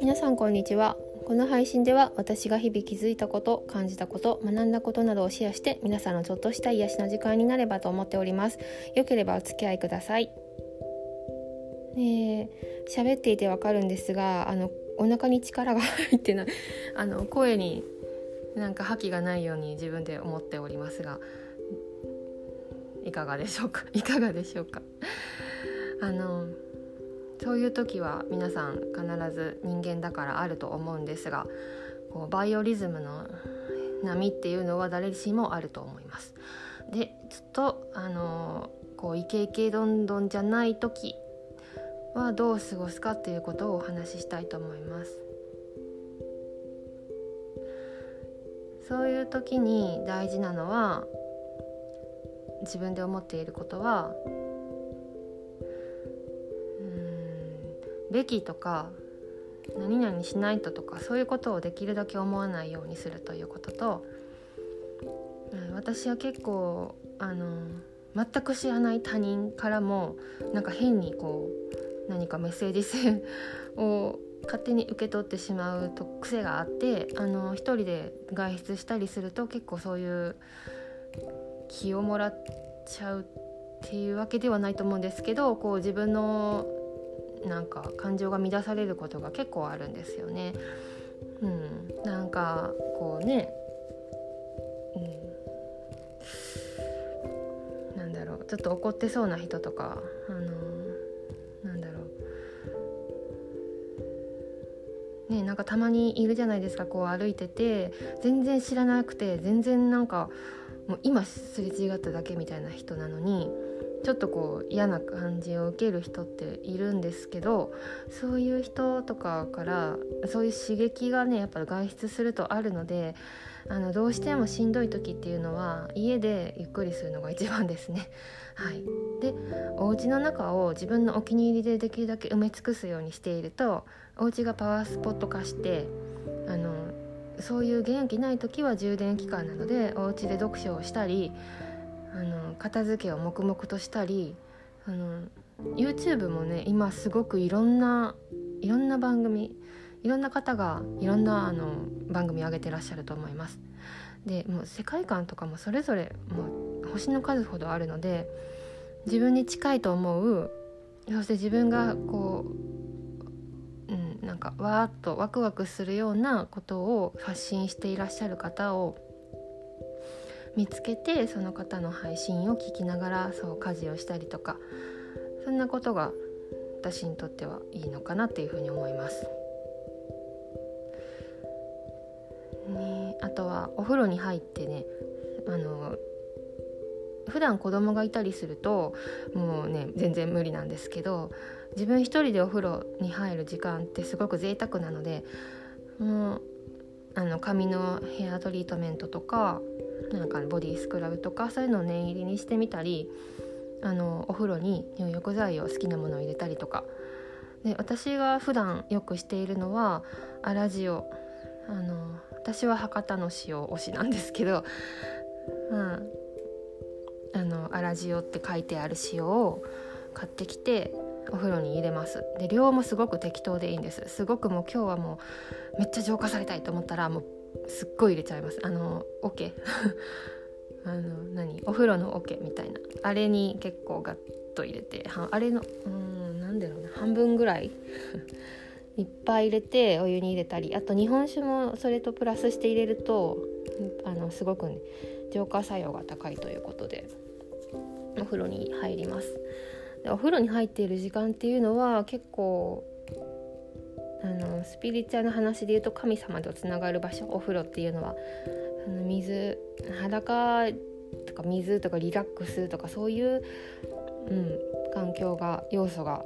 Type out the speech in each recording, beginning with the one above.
皆さんこんにちは。この配信では私が日々気づいたこと感じたこと学んだことなどをシェアして皆さんのちょっとした癒しの時間になればと思っております。よければお付き合いください。ね喋っていてわかるんですがあのお腹に力が入ってない あの声になんか覇気がないように自分で思っておりますがいかがでしょうか？いかがでしょうか？あのそういう時は皆さん必ず人間だからあると思うんですがこうバイオリズムの波っていうのは誰しもあると思います。でずっとあのこうイケイケどんどんじゃない時はどう過ごすかっていうことをお話ししたいと思います。そういう時に大事なのは自分で思っていることはべきとか何々しないととかそういうことをできるだけ思わないようにするということと私は結構あの全く知らない他人からもなんか変にこう何かメッセージ性を勝手に受け取ってしまうと癖があってあの一人で外出したりすると結構そういう気をもらっちゃうっていうわけではないと思うんですけどこう自分のなんか感情が乱されることが結構あるんですよね。うん、なんかこうね、うん、なんだろう。ちょっと怒ってそうな人とかあのなんだろう。ねなんかたまにいるじゃないですか。こう歩いてて全然知らなくて全然なんかもう今すれ違っただけみたいな人なのにちょっとこう嫌な感じを受ける人っているんですけどそういう人とかからそういう刺激がねやっぱ外出するとあるのであのどうしてもしんどい時っていうのは家でゆっくりするのが一番ですね。はい、でお家の中を自分のお気に入りでできるだけ埋め尽くすようにしているとお家がパワースポット化してあのそういう元気ない時は充電期間なのでお家で読書をしたりあの片付けを黙々としたりあの YouTube もね今すごくいろんないろんな番組いろんな方がいろんなあの番組上げてらっしゃると思います。でもう世界観とかもそれぞれもう星の数ほどあるので自分に近いと思うそして自分がこう、うん、なんかわーっとワクワクするようなことを発信していらっしゃる方を見つけてその方の配信を聞きながらそう家事をしたりとかそんなことが私にとってはいいのかなっていうふうに思います。ね、あとはお風呂に入ってねあの普段子供がいたりするともうね全然無理なんですけど自分一人でお風呂に入る時間ってすごく贅沢なのでもうあの髪のヘアトリートメントとかなんかボディスクラブとかそういうのを念入りにしてみたりあのお風呂に入浴剤を好きなものを入れたりとか。で私が普段よくしているのはアラジオあの私は博多の塩推しなんですけど、うん、あのアラジオって書いてある塩を買ってきてお風呂に入れます。で量もすごく適当でいいんです。すごくもう今日はもうめっちゃ浄化されたいと思ったらもうすっごい入れちゃいます。あの桶 あの何？お風呂の桶みたいな。あれに結構ガッと入れてあれのうんなんだろうな。半分ぐらい。いっぱい入れてお湯に入れたり。あと日本酒もそれとプラスして入れるとあのすごくね浄化作用が高いということでお風呂に入ります。でお風呂に入っている時間っていうのは結構あのスピリチュアルな話で言うと神様とつながる場所お風呂っていうのはあの水裸とか水とかリラックスとかそういう、うん、環境が要素が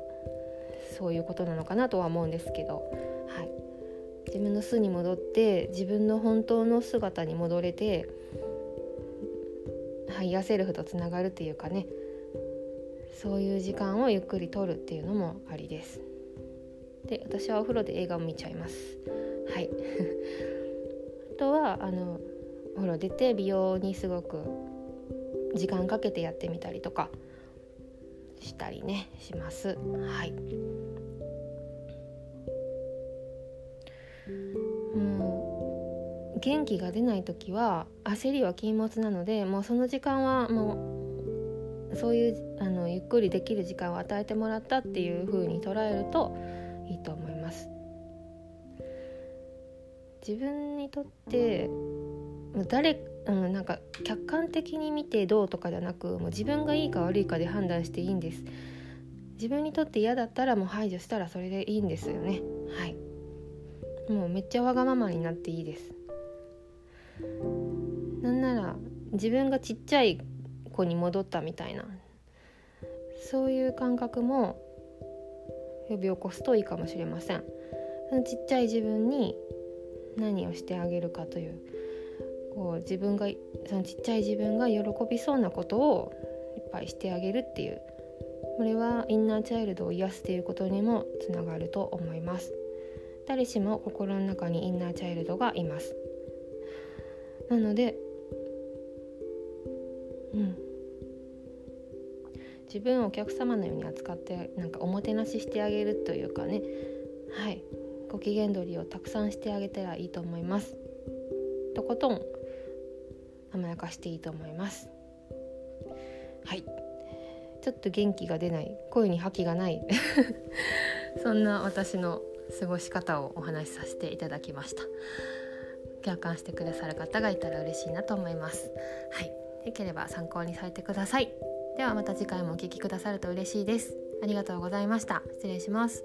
そういうことなのかなとは思うんですけど、はい、自分の巣に戻って自分の本当の姿に戻れて higher self とつながるっていうかね。そういう時間をゆっくりとるっていうのもありです。で私はお風呂で映画を見ちゃいます。はい。あとはあのお風呂出て美容にすごく時間かけてやってみたりとかしたりねします。はい。もう元気が出ない時は焦りは禁物なのでもうその時間はもうそういうあのゆっくりできる時間を与えてもらったっていう風に捉えるといいと思います。自分にとって誰あのなんか客観的に見てどうとかじゃなくもう自分がいいか悪いかで判断していいんです。自分にとって嫌だったらもう排除したらそれでいいんですよね。はい。もうめっちゃわがままになっていいです。なんなら自分がちっちゃい子に戻ったみたいな。そういう感覚も呼び起こすといいかもしれません。そのちっちゃい自分に何をしてあげるかというこう自分がそのちっちゃい自分が喜びそうなことをいっぱいしてあげるっていうこれはインナーチャイルドを癒すっていうことにもつながると思います。誰しも心の中にインナーチャイルドがいます。なのでうん。自分をお客様のように扱ってなんかおもてなししてあげるというかね。はい。ご機嫌取りをたくさんしてあげたらいいと思います。とことん甘やかしていいと思います。はい。ちょっと元気が出ない。声に覇気がない。そんな私の過ごし方をお話しさせていただきました。共感してくださる方がいたら嬉しいなと思います。はい。よければ参考にされてください。ではまた次回もお聴きくださると嬉しいです。ありがとうございました。失礼します。